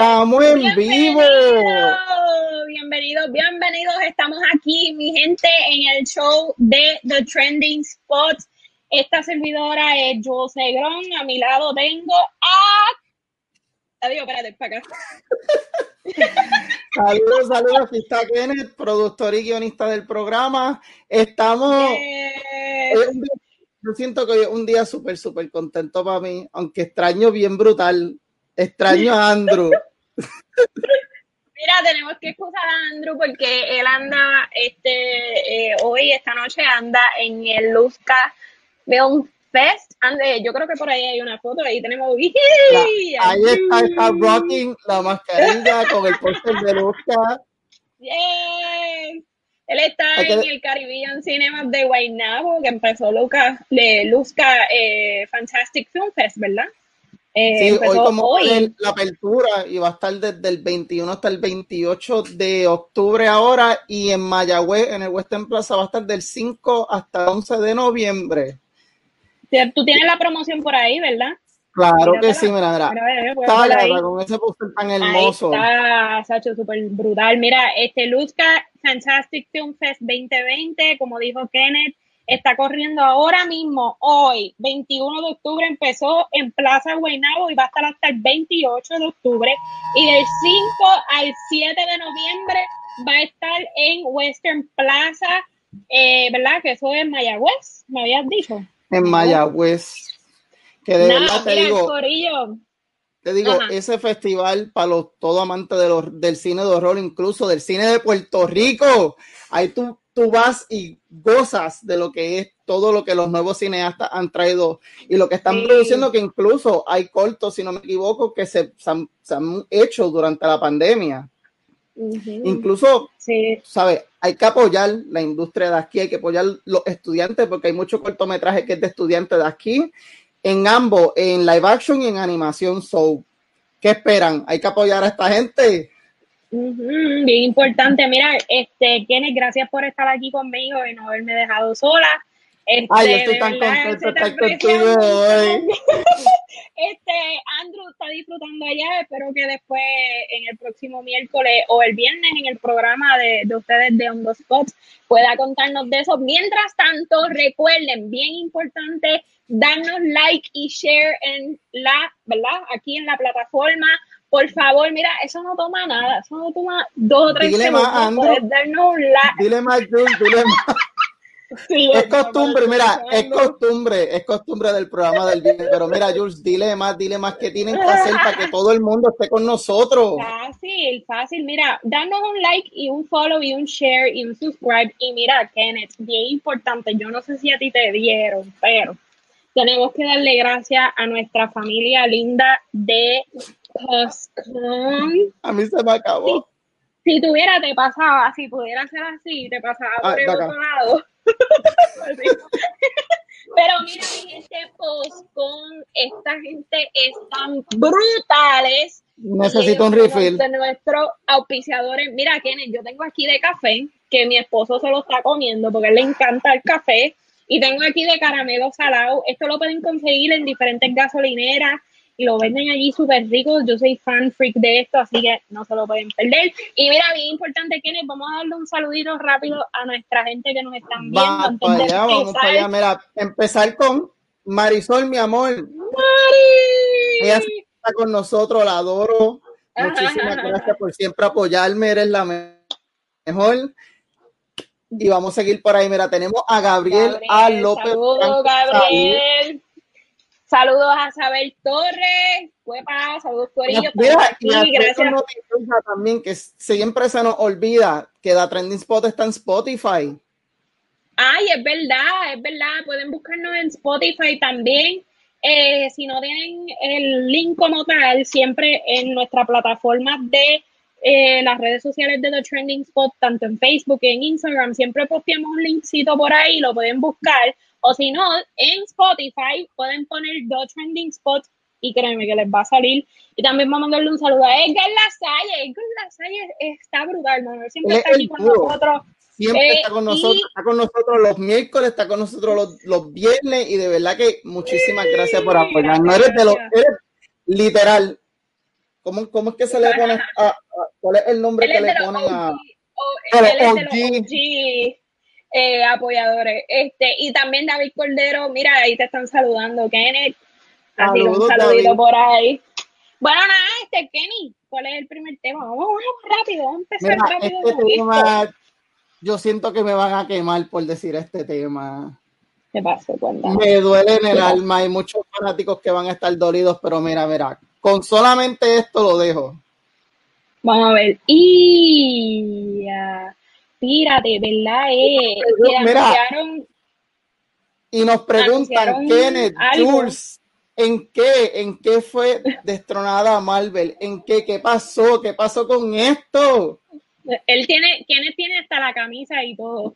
Estamos en vivo. Bienvenidos, bienvenidos. Estamos aquí, mi gente, en el show de The Trending Spot. Esta servidora es José Grón. A mi lado tengo a. Adiós, espérate, para acá. saludos, saludos. Aquí está Kenneth, productor y guionista del programa. Estamos. yo siento que hoy es un día súper, súper contento para mí, aunque extraño bien brutal Extraño a Andrew. Mira, tenemos que excusar a Andrew porque él anda, este, eh, hoy, esta noche anda en el Luzca Film Fest. Ande, yo creo que por ahí hay una foto, ahí tenemos. ahí está, está rocking la mascarilla con el póster de Luzca. Él está en el Caribbean Cinema de Guaynabo, que empezó Luca, de Luzca eh, Fantastic Film Fest, ¿verdad? Eh, sí, hoy como la apertura y va a estar desde el 21 hasta el 28 de octubre ahora y en Mayagüez, en el Western Plaza, va a estar del 5 hasta el 11 de noviembre. Tú tienes la promoción por ahí, ¿verdad? Claro que sí, mira, mira. Está, con ese póster tan hermoso. Ahí está, Sacho, súper brutal. Mira, este Luzca Fantastic Film Fest 2020, como dijo Kenneth, está corriendo ahora mismo, hoy, 21 de octubre, empezó en Plaza Guaynabo y va a estar hasta el 28 de octubre. Y del 5 al 7 de noviembre va a estar en Western Plaza, eh, ¿verdad? Que eso es Mayagüez, me habías dicho. En Mayagüez. Que de verdad te digo. Te digo, ese festival para los todo amantes de los, del cine de horror, incluso del cine de Puerto Rico, ahí tú tú vas y gozas de lo que es todo lo que los nuevos cineastas han traído y lo que están produciendo, que incluso hay cortos, si no me equivoco, que se, han, hecho durante la pandemia. Incluso, ¿sabes? Hay que apoyar la industria de aquí, hay que apoyar los estudiantes, porque hay mucho cortometraje que es de estudiantes de aquí, en ambos, en live action y en animación. So, ¿qué esperan? Hay que apoyar a esta gente bien importante. Mira, este, Kenneth, gracias por estar aquí conmigo y no haberme dejado sola. Este, Ay, estoy tan contento de estar contigo hoy. este, Andrew está disfrutando allá. Espero que después, en el próximo miércoles o el viernes, en el programa de, de ustedes de On The Spot, pueda contarnos de eso. Mientras tanto, recuerden, bien importante, darnos like y share en la, ¿verdad? Aquí en la plataforma por favor, mira, eso no toma nada, eso no toma dos o tres dile segundos. Más, Andrew, Dile más, Jules, dile más. es costumbre, mira, es costumbre, es costumbre del programa del día, pero mira, Jules, dile más, dile más que tienen que hacer para que todo el mundo esté con nosotros. Fácil, fácil, mira, danos un like y un follow y un share y un subscribe y mira, Kenneth, bien importante, yo no sé si a ti te dieron, pero tenemos que darle gracias a nuestra familia linda de a mí se me acabó. Si, tuviera, te pasaba. Si pudiera ser así, te pasaba ah, por el otro lado. Pero mira, mi gente, Postcon, esta gente están brutales. Necesito un refill. De nuestros auspiciadores. Mira, Kenneth, yo tengo aquí de café, que mi esposo se lo está comiendo porque le encanta el café. Y tengo aquí de caramelo salado. Esto lo pueden conseguir en diferentes gasolineras lo venden allí súper rico. Yo soy fan freak de esto, así que no se lo pueden perder. Y mira, bien importante, Kenneth, vamos a darle un saludito rápido a nuestra gente que nos están viendo. Vamos para allá, vamos para allá. Mira, empezar con Marisol, mi amor. Mari. Ella está con nosotros, la adoro. Muchísimas gracias por siempre apoyarme, eres la mejor. Y vamos a seguir por ahí. Mira, tenemos a Gabriel, A. López. Saludos, Gabriel. Saludos a Isabel Torres, Cuepa, saludos Corillo. Mira, y gracias. también que siempre se nos olvida que la Trending Spot está en Spotify. Ay, es verdad, es verdad. Pueden buscarnos en Spotify también. Eh, si no tienen el link como tal, siempre en nuestra plataforma de eh, las redes sociales de The Trending Spot, tanto en Facebook y en Instagram, siempre posteamos un linkcito por ahí, lo pueden buscar o si no, en Spotify pueden poner The Trending Spot y créeme que les va a salir. Y también vamos a darle un saludo a Edgar Lasalle. Edgar Lasalle está brutal, Manuel. Siempre está aquí con nosotros. Siempre eh, está con nosotros, está con nosotros los miércoles, está con nosotros los, los, viernes y de verdad que muchísimas gracias por apoyarnos. Eres de los, eres literal, ¿Cómo, ¿Cómo, es que se le pone a, cuál es el nombre que le ponen a, eh, apoyadores. Este, y también David Cordero, mira, ahí te están saludando, Kenneth. Así un saludito por ahí. Bueno, nada, este Kenny, ¿cuál es el primer tema? Vamos, vamos rápido, vamos a empezar rápido. Este tema, yo siento que me van a quemar por decir este tema. Me duele en el alma, hay muchos fanáticos que van a estar dolidos, pero mira, mira, con solamente esto lo dejo. Vamos a ver. Y tírate, ¿verdad? Eh, mira, y nos preguntan, Kenneth, Jules, ¿en qué, ¿en qué fue destronada Marvel? ¿En qué? ¿Qué pasó? ¿Qué pasó con esto? Él tiene, Kenneth tiene hasta la camisa y todo.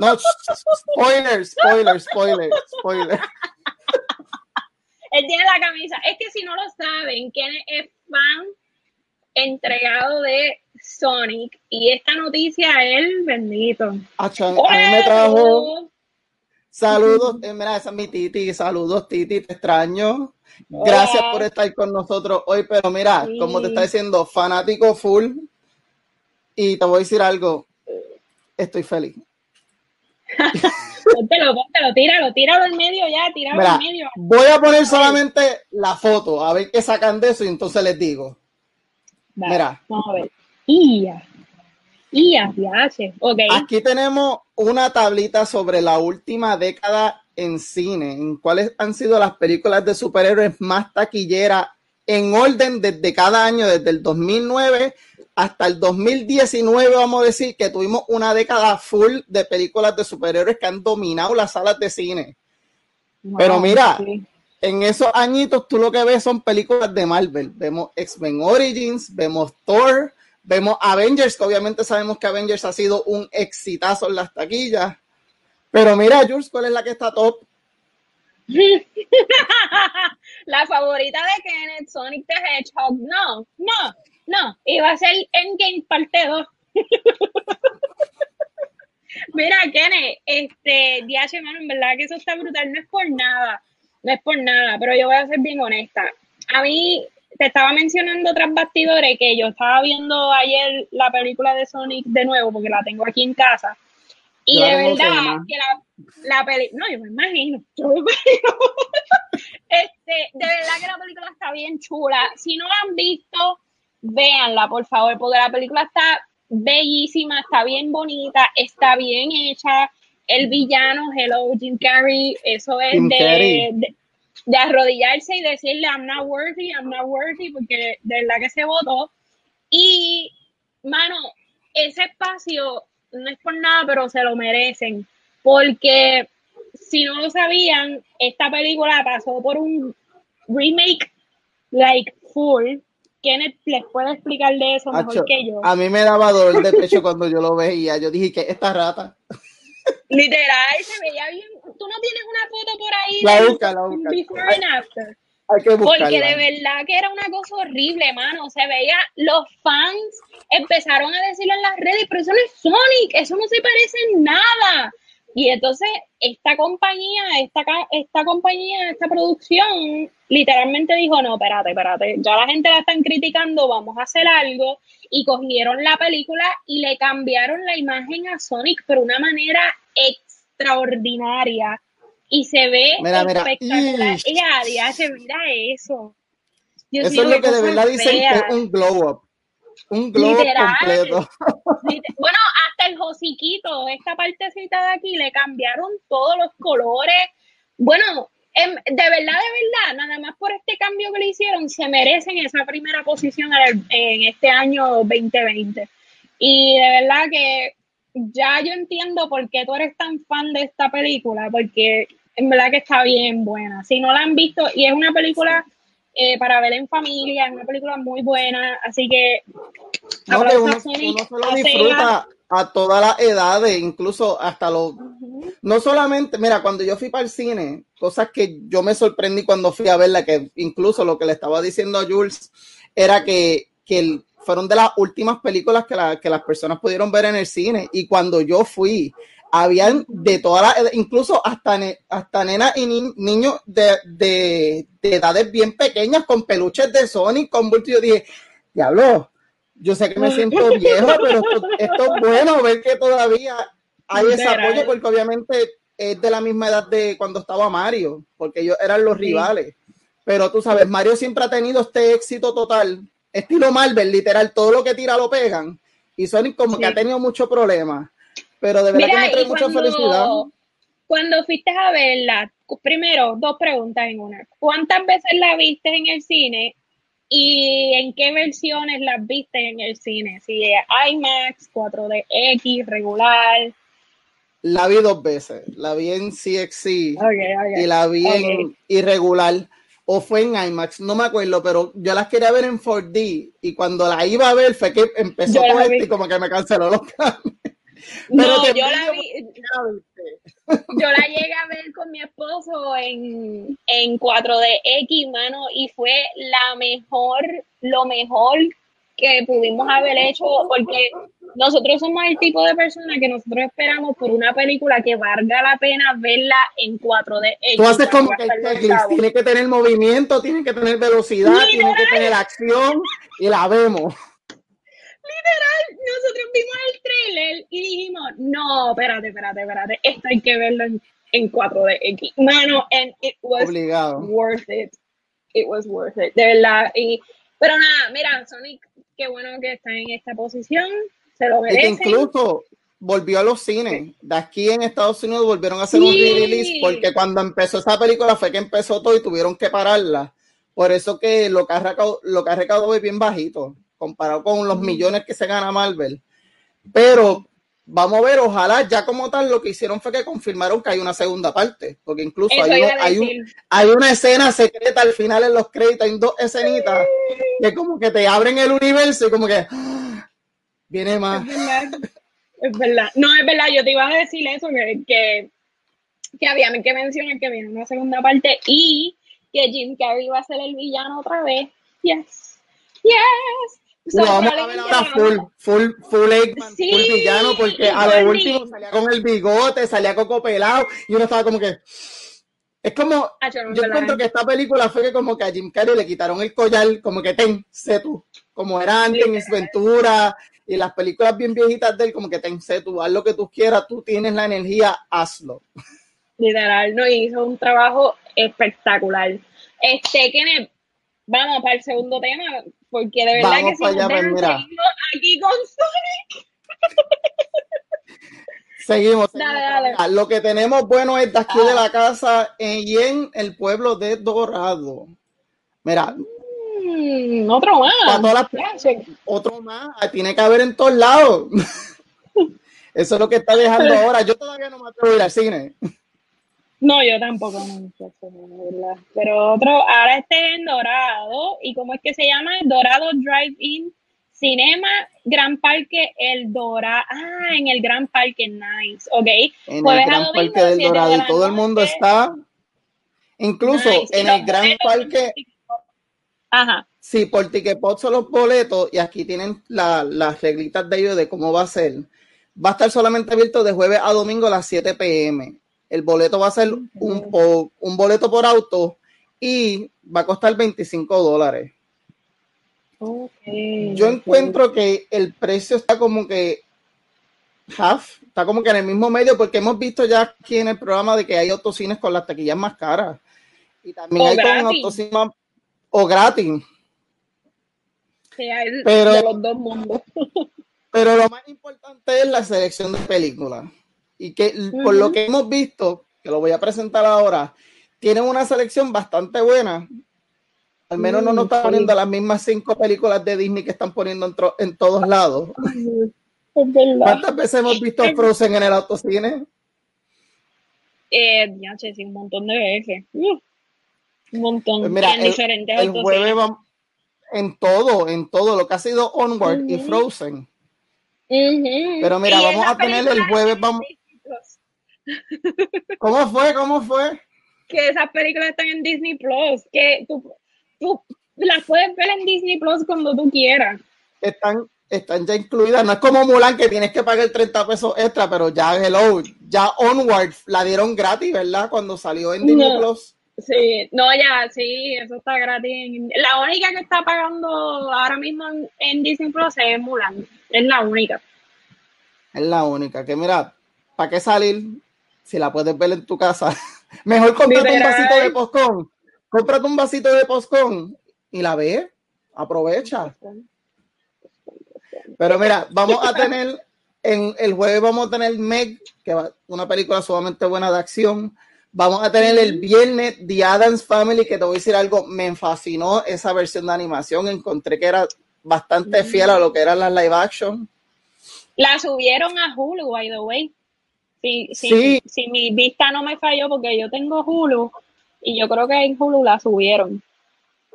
No, spoiler, spoiler, spoiler, spoiler. Él tiene la camisa. Es que si no lo saben, Kenneth es fan entregado de Sonic y esta noticia él bendito. a mí me trajo saludos, eh, mira, esa es mi Titi, saludos Titi, te extraño. Gracias por estar con nosotros hoy, pero mira, como te está diciendo, fanático full. Y te voy a decir algo, estoy feliz. póntelo, póntelo, tíralo, tíralo en medio ya, tíralo en medio. Voy a poner solamente la foto, a ver qué sacan de eso y entonces les digo. Mira. Vamos a ver. IA. IA, okay. Aquí tenemos una tablita sobre la última década en cine, en cuáles han sido las películas de superhéroes más taquilleras en orden desde cada año, desde el 2009 hasta el 2019, vamos a decir que tuvimos una década full de películas de superhéroes que han dominado las salas de cine. Pero mira, en esos añitos tú lo que ves son películas de Marvel. Vemos X-Men Origins, vemos Thor, vemos Avengers, que obviamente sabemos que Avengers ha sido un exitazo en las taquillas. Pero mira, Jules, ¿cuál es la que está top? la favorita de Kenneth, Sonic the Hedgehog. No, no, no. Iba a ser Endgame parte 2. Mira, Kenneth, este, DH, mano, en verdad que eso está brutal, no es por nada no es por nada, pero yo voy a ser bien honesta. A mí, te estaba mencionando tras bastidores que yo estaba viendo ayer la película de Sonic de nuevo, porque la tengo aquí en casa. Y de verdad que la, la película, no, yo me imagino, yo me imagino. este, de verdad que la película está bien chula. Si no la han visto, véanla, por favor, porque la película está bellísima, está bien bonita, está bien hecha el villano, hello Jim Carrey, eso es de, de, arrodillarse y decirle I'm not worthy, I'm not worthy, porque de verdad que se votó. Y, mano, ese espacio no es por nada, pero se lo merecen, porque si no lo sabían, esta película pasó por un remake like full. Kenneth les puede explicar de eso mejor que yo. A mí me daba dolor de pecho cuando yo lo veía. Yo dije que esta rata. Literal, se veía bien. Tú no tienes una foto por ahí. La busca, la busca. Before and after. Hay que Porque de verdad que era una cosa horrible, mano. Se veía, los fans empezaron a decirlo en las redes, pero eso no es Sonic, eso no se parece en nada. Y entonces esta compañía, esta, esta compañía, esta producción, literalmente dijo, no, espérate, espérate, ya la gente la están criticando, vamos a hacer algo. Y cogieron la película y le cambiaron la imagen a Sonic, pero una manera extraordinaria. Y se ve mira, espectacular. Mira, mira eso. eso es lo que de verdad dicen que es un glow up. Un globo completo. Bueno, hasta el hociquito, esta partecita de aquí, le cambiaron todos los colores. Bueno, em, de verdad, de verdad, nada más por este cambio que le hicieron, se merecen esa primera posición en este año 2020. Y de verdad que ya yo entiendo por qué tú eres tan fan de esta película, porque en verdad que está bien buena. Si no la han visto, y es una película eh, para ver en familia, es una película muy buena, así que... No, uno, se lo disfruta a todas las edades, incluso hasta los... No solamente, mira, cuando yo fui para el cine, cosas que yo me sorprendí cuando fui a verla, que incluso lo que le estaba diciendo a Jules era que, que fueron de las últimas películas que, que las personas pudieron ver en el cine. Y cuando yo fui habían de todas las, incluso hasta, hasta nenas y niños de, de, edades bien pequeñas con peluches de Sonic, con Yo dije, diablo, yo sé que me siento viejo, pero esto, es bueno ver que todavía hay ese apoyo, porque obviamente es de la misma edad de cuando estaba Mario, porque ellos eran los rivales. Pero tú sabes, Mario siempre ha tenido este éxito total, estilo Marvel, literal, todo lo que tira lo pegan. Y Sonic como que ha tenido muchos problemas. Pero de verdad que me trae mucha felicidad. Cuando fuiste a verla, primero, dos preguntas en una. ¿Cuántas veces la viste en el cine? ¿Y en qué versiones las viste en el cine? Si es IMAX, 4DX, regular. La vi dos veces. La vi en CXC y la vi en irregular. O fue en IMAX, no me acuerdo, pero yo las quería ver en 4D. Y cuando la iba a ver, fue que empezó todo esto y como que me canceló los planes. No, yo la vi. Yo la llegué a ver con mi esposo en, en 4DX, mano, y fue la mejor, lo mejor que pudimos haber hecho, porque nosotros somos el tipo de persona que nosotros esperamos por una película que valga la pena verla en 4D. Tú haces como que tiene que tener movimiento, tiene que tener velocidad, tiene que tener acción, y la vemos literal, nosotros vimos el trailer y dijimos, no, espérate, espérate, espérate, esto hay que verlo en, en 4DX. Mano, and it was worth it. It was worth it, de verdad. Y, pero nada, mira, Sonic, qué bueno que está en esta posición, se lo merece. incluso volvió a los cines. De aquí en Estados Unidos volvieron a hacer un re-release porque cuando empezó esa película fue que empezó todo y tuvieron que pararla. Por eso que lo que ha recaudado, lo que ha recaudado es bien bajito comparado con los millones que se gana Marvel. Pero vamos a ver, ojalá ya como tal lo que hicieron fue que confirmaron que hay una segunda parte, porque incluso hay, hay, una escena secreta al final en los créditos, hay dos escenitas que como que te abren el universo y como que ¡ah! viene más. Es verdad. No, es verdad, yo te iba a decir eso, que, que, que había que mencionar que viene una segunda parte y que Jim Carrey va a ser el villano otra vez. Yes. Yes lo vamos a ver ahora full, full, full Eggman, full villano, porque a lo último salía con el bigote, salía coco pelado, y uno estaba como que. Es como. Ah, yo encuentro que esta película fue que como que a Jim Carrey le quitaron el collar, como que ten, sé tú. Como era antes en Ventura y las películas bien viejitas de él, como que ten, sé tú, haz lo que tú quieras, tú tienes la energía, hazlo. Literal, no hizo un trabajo espectacular. Este, Kenneth, vamos para el segundo tema, porque de verdad que si allá, pues, mira. aquí con Sonic. Seguimos. Lo que tenemos bueno es de aquí de la ah. casa y en el pueblo de Dorado. Mira. Mm, otro más. otro más. Tiene que haber en todos lados. Eso es lo que está dejando ahora. Yo todavía no me atrevo a ir al cine. No, yo tampoco, no, Pero otro, ahora este en Dorado, ¿y cómo es que se llama? Dorado Drive-In Cinema Gran Parque El Dorado. Ah, en el Gran Parque, nice, ok. En el Gran Parque del Dorado y todo el mundo está, incluso en el Gran Parque. Ajá. Sí, por Ticketpot son los boletos y aquí tienen las reglitas de ellos de cómo va a ser. Va a estar solamente abierto de jueves a domingo a las 7 pm el boleto va a ser un, un boleto por auto y va a costar 25 dólares. Yo encuentro que el precio está como que half, está como que en el mismo medio, porque hemos visto ya aquí en el programa de que hay autocines con las taquillas más caras. Y también hay con autocines o gratis. pero, los dos mundos. pero lo más importante es la selección de películas y que por lo que hemos visto, que lo voy a presentar ahora, tienen una selección bastante buena. Al menos no nos están poniendo las mismas cinco películas de Disney que están poniendo en, en todos lados. ¿Cuántas veces hemos visto Frozen en el autocine? Eh, ya sé, sí, un montón de veces. un montón. Pues mira, en el, diferentes el jueves vamos en todo, en todo lo que ha sido Onward y Frozen. Pero mira, vamos a tener el jueves, vamos, ¿Cómo fue? ¿Cómo fue? Que esas películas están en Disney Plus, que tú, tú las puedes ver en Disney Plus cuando tú quieras. Están, están ya incluidas, no es como Mulan que tienes que pagar 30 pesos extra, pero ya hello, ya Onward la dieron gratis, ¿verdad? Cuando salió en Disney Plus. Sí, no, ya, sí, eso está gratis. La única que está pagando ahora mismo en, Disney Plus es Mulan. Es la única. Es la única. Que mira, ¿para qué salir si la puedes ver en tu casa? Mejor cómprate un vasito de postcón. Cómprate un vasito de postcón y la ves. Aprovecha. Pero mira, vamos a tener en el jueves vamos a tener Meg, que es una película sumamente buena de acción. Vamos a tener el viernes The Adams Family, que te voy a decir algo, me fascinó esa versión de animación, encontré que era bastante fiel a lo que eran las live action. La subieron a Hulu, by the way. Si, sí. si mi vista no me falló, porque yo tengo Hulu, y yo creo que en Hulu la subieron.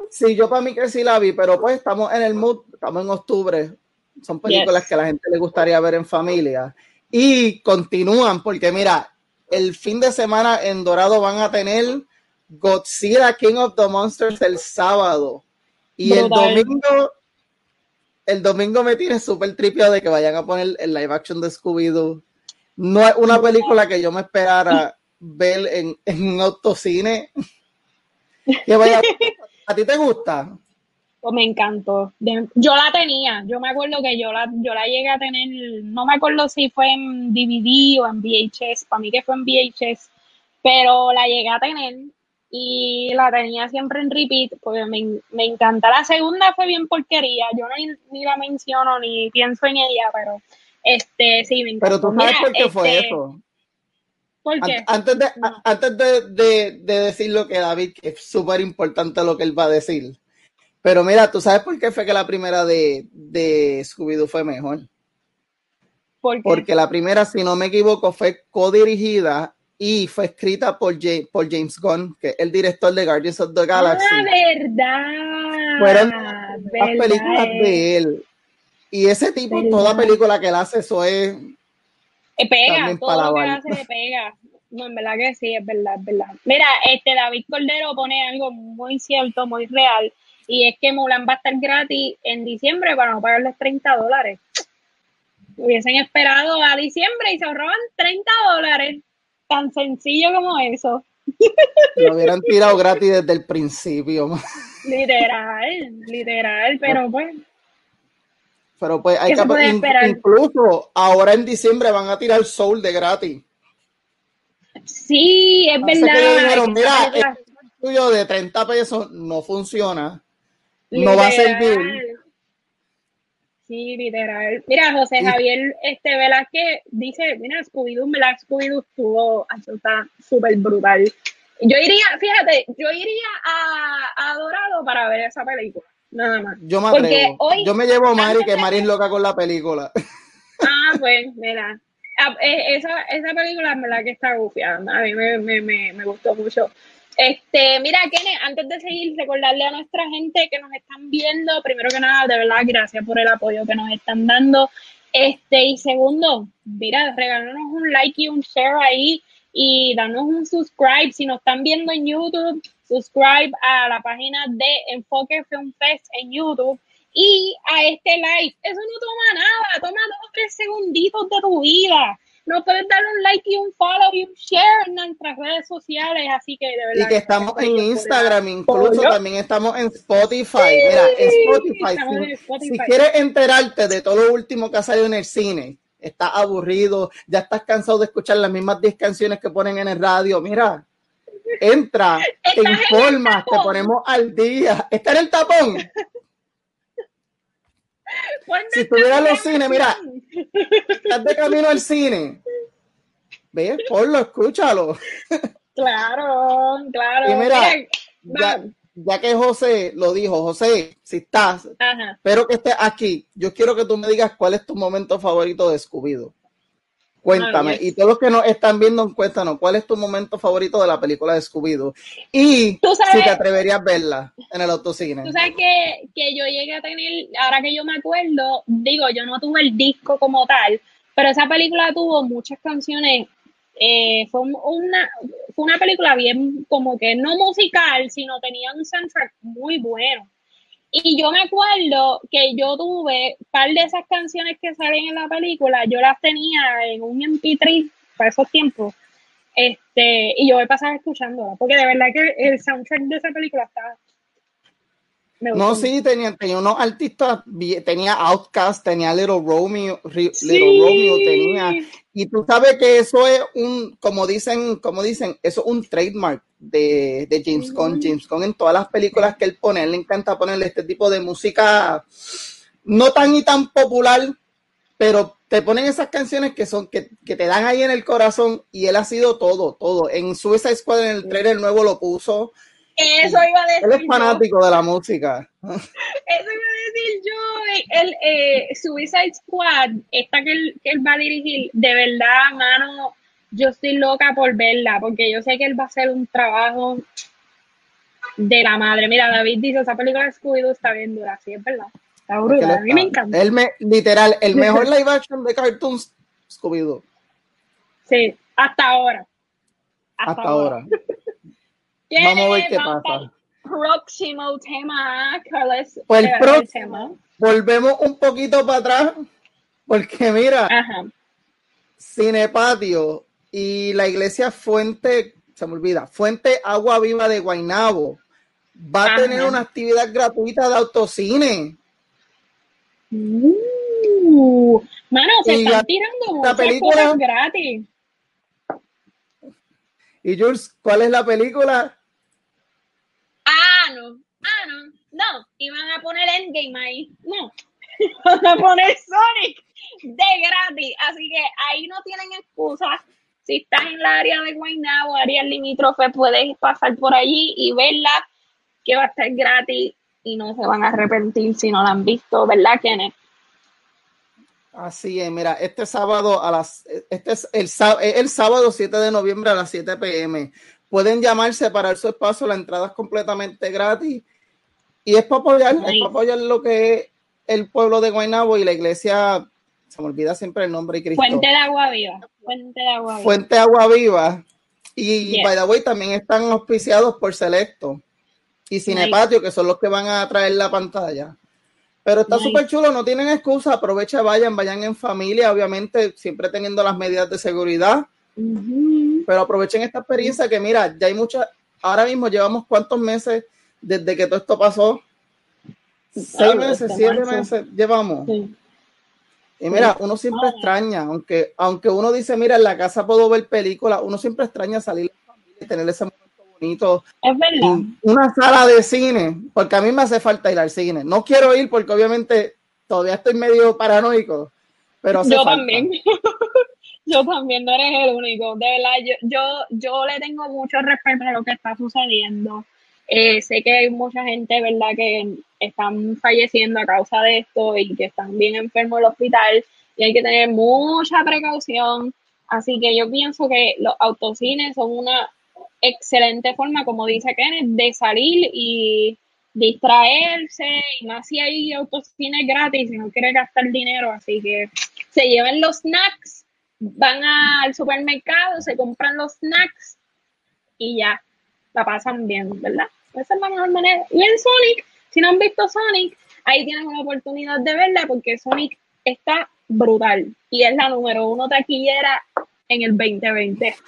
Sí, yo para mí que sí la vi, pero pues estamos en el mood, estamos en octubre, son películas que a la gente le gustaría ver en familia. Y continúan, porque mira, el fin de semana en Dorado van a tener Godzilla King of the Monsters el sábado. Y el domingo, el domingo me tiene súper tripio de que vayan a poner el live action de Scooby-Doo. No es una película que yo me esperara ver en, en un autocine. ¿A ti te gusta? Pues me encantó. yo la tenía, yo me acuerdo que yo la, yo la llegué a tener, no me acuerdo si fue en DVD o en VHS, para mí que fue en VHS, pero la llegué a tener y la tenía siempre en repeat, porque me, me encanta. La segunda fue bien porquería, yo no ni, la menciono ni pienso en ella, pero este sí me. Pero tú sabes por qué fue este, eso. ¿Por qué? Antes de, antes de, de decir lo que David, que es súper importante lo que él va a decir pero mira, ¿tú sabes por qué fue que la primera de, de Scooby-Doo fue mejor? Porque la primera, si no me equivoco, fue co-dirigida y fue escrita por, por James Gunn, que es el director de Guardians of the Galaxy. Ah, verdad. Fueron las películas de él. Y ese tipo, toda película que él hace, eso es. Eh, pega, todo lo que hace pega. No, en verdad que sí, es verdad, es verdad. Mira, este David Cordero pone algo muy cierto, muy real y es que Mulan va a estar gratis en diciembre para no pagar los 30 dólares. Hubiesen esperado a diciembre y se ahorraban 30 dólares. Tan sencillo como eso. Lo hubieran tirado gratis desde el principio. Literal, literal, pero pues. Pero pues hay que incluso ahora en diciembre van a tirar Soul de gratis. Sí, es verdad. mira, el tuyo de 30 pesos no funciona no va a servir. Sí, literal. Mira, José Javier este que dice, mira, Scooby-Doo, Scooby-Doo estuvo, está súper brutal. Yo iría, fíjate, yo iría a, a, Dorado para ver esa película, nada más. Yo me atrevo. Hoy, yo me llevo a Mari, que Mari es loca con la película. Ah, pues, mira. Ah, eh, esa, esa película, en verdad que está gufiada. A mí me, me, me, me gustó mucho. Este, mira, Kene, antes de seguir, recordarle a nuestra gente que nos están viendo, primero que nada, de verdad, gracias por el apoyo que nos están dando. Este, y segundo, mira, regálanos un like y un share ahí y danos un subscribe. Si nos están viendo en YouTube, subscribe a la página de Enfoque Film Fest en YouTube y a este like. Eso no toma nada, toma dos o tres segunditos de tu vida no puedes darle un like y un follow y un share en nuestras redes sociales, así que de verdad. Y que estamos en Instagram, incluso también estamos en Spotify. Mira, en Spotify, si, quieres enterarte de todo lo último que ha salido en el cine, estás aburrido, ya estás cansado de escuchar las mismas 10 canciones que ponen en el radio, mira, entra, te informas, te ponemos al día. Está en el tapón. si estuviera en los cines, mira, estás de camino al cine. Ve, ponlo, escúchalo. Claro, claro. Y mira, ya, que José lo dijo, José, si estás, espero que estés aquí. Yo quiero que tú me digas cuál es tu momento favorito de scooby Cuéntame. y todos los que nos están viendo, cuéntanos, ¿cuál es tu momento favorito de la película de Scooby-Doo? Y si te atreverías a verla en el autocine. Tú sabes que, que, yo llegué a tener, ahora que yo me acuerdo, digo, yo no tuve el disco como tal, pero esa película tuvo muchas canciones. Eh, fue, una, fue una película bien como que no musical, sino tenía un soundtrack muy bueno. Y yo me acuerdo que yo tuve un par de esas canciones que salen en la película, yo las tenía en un MP3 para esos tiempos. Este, y yo voy a pasar escuchándola, porque de verdad que el soundtrack de esa película está no, sí, tenía, tenía unos artistas, tenía Outcast, tenía Little Romeo, Little Romeo, tenía. Y tú sabes que eso es un, como dicen, como dicen, eso es un trademark de, de James Gunn. James Gunn en todas las películas que él pone, él le encanta ponerle este tipo de música no tan y tan popular, pero te ponen esas canciones que son, que, que te dan ahí en el corazón y él ha sido todo, todo. En Suicide Squad en el trailer nuevo lo puso. Eso iba a decir. Él es fanático de la música. Eso iba a decir yo. El eh, Suicide Squad, esta que él, que él va a dirigir, de verdad, mano, yo estoy loca por verla, porque yo sé que él va a hacer un trabajo de la madre. Mira, David dice, esa película de Scooby-Doo está bien dura, sí, es verdad. Está brutal, a mí me encanta. Él me, literal, el mejor live action de cartoons, Scooby-Doo. Sí, hasta ahora. Hasta, ahora. Vamos a ver qué pasa. Próximo tema, Carlos. Pues el próximo, volvemos un poquito para atrás, porque mira, Cinepatio y la iglesia Fuente, se me olvida, Fuente Agua Viva de Guainabo va a tener una actividad gratuita de autocine. Uh, mano, se están tirando muchas película, cosas gratis. Y Jules, ¿cuál es la película? Ah, no. Ah, no. No. Iban a poner Endgame ahí. No. Iban a poner Sonic de gratis. Así que ahí no tienen excusa. Si estás en la área de Guaynabo, área limítrofe, puedes pasar por allí y verla, que va a estar gratis y no se van a arrepentir si no la han visto, ¿verdad, Kenneth? Así es, mira, este sábado a las, este es el, el sábado 7 de noviembre a las 7 pm pueden llamar, separar su espacio, la entrada es completamente gratis. Y es para apoyar, es para apoyar lo que es el pueblo de Guaynabo y la iglesia, se me olvida siempre el nombre y Cristo. Fuente de Agua Viva. Fuente de Agua Viva. Fuente de Agua Viva. Y by the way, también están auspiciados por Selecto y Cinepatio, que son los que van a traer la pantalla. Pero está súper chulo, no tienen excusa, aprovecha, vayan, vayan en familia, obviamente, siempre teniendo las medidas de seguridad. Pero aprovechen esta experiencia que mira, ya hay muchas, ahora mismo llevamos cuántos meses desde que todo esto pasó. Seis meses, siete meses llevamos. Y mira, uno siempre extraña, aunque, aunque uno dice, mira, en la casa puedo ver películas, uno siempre extraña salir y tener ese momento bonito. Es verdad. Una sala de cine, porque a mí me hace falta ir al cine. No quiero ir porque obviamente todavía estoy medio paranoico, pero Yo también. yo también no eres el único. De verdad, yo, yo, yo le tengo mucho respeto a lo que está sucediendo. Eh, sé que hay mucha gente, ¿verdad?, que están falleciendo a causa de esto y que están bien enfermos en el hospital y hay que tener mucha precaución. Así que yo pienso que los autocines son una excelente forma, como dice Kenneth, de salir y distraerse y más si hay autocines gratis y no quiere gastar dinero. Así que se lleven los snacks van al supermercado, se compran los snacks y ya la pasan bien, ¿verdad? Esa es la mejor manera. Y en Sonic, si no han visto Sonic, ahí tienen una oportunidad de verla porque Sonic está brutal y es la número uno taquillera en el 2020.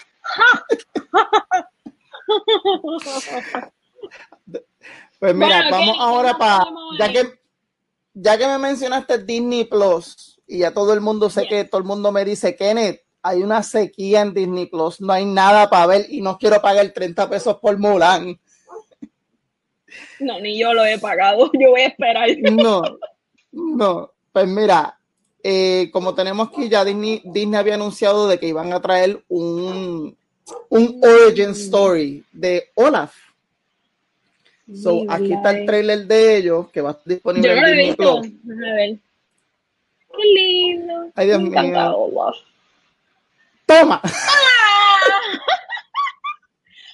Pues mira, vamos ahora para, ya que, ya que me mencionaste Disney Plus, y ya todo el mundo sé que todo el mundo me dice, Kenneth, hay una sequía en Disney Plus, no hay nada para ver y no quiero pagar 30 pesos por Mulan. No, ni yo lo he pagado, yo voy a esperar. No, no, pues mira, eh, como tenemos que ya Disney, Disney había anunciado de que iban a traer un, un origin story de Olaf. So, aquí está el trailer de ellos que va a estar disponible en Disney Plus. A ver. Qué lindo. Ay, Dios Me encanta Olaf. ¡Toma!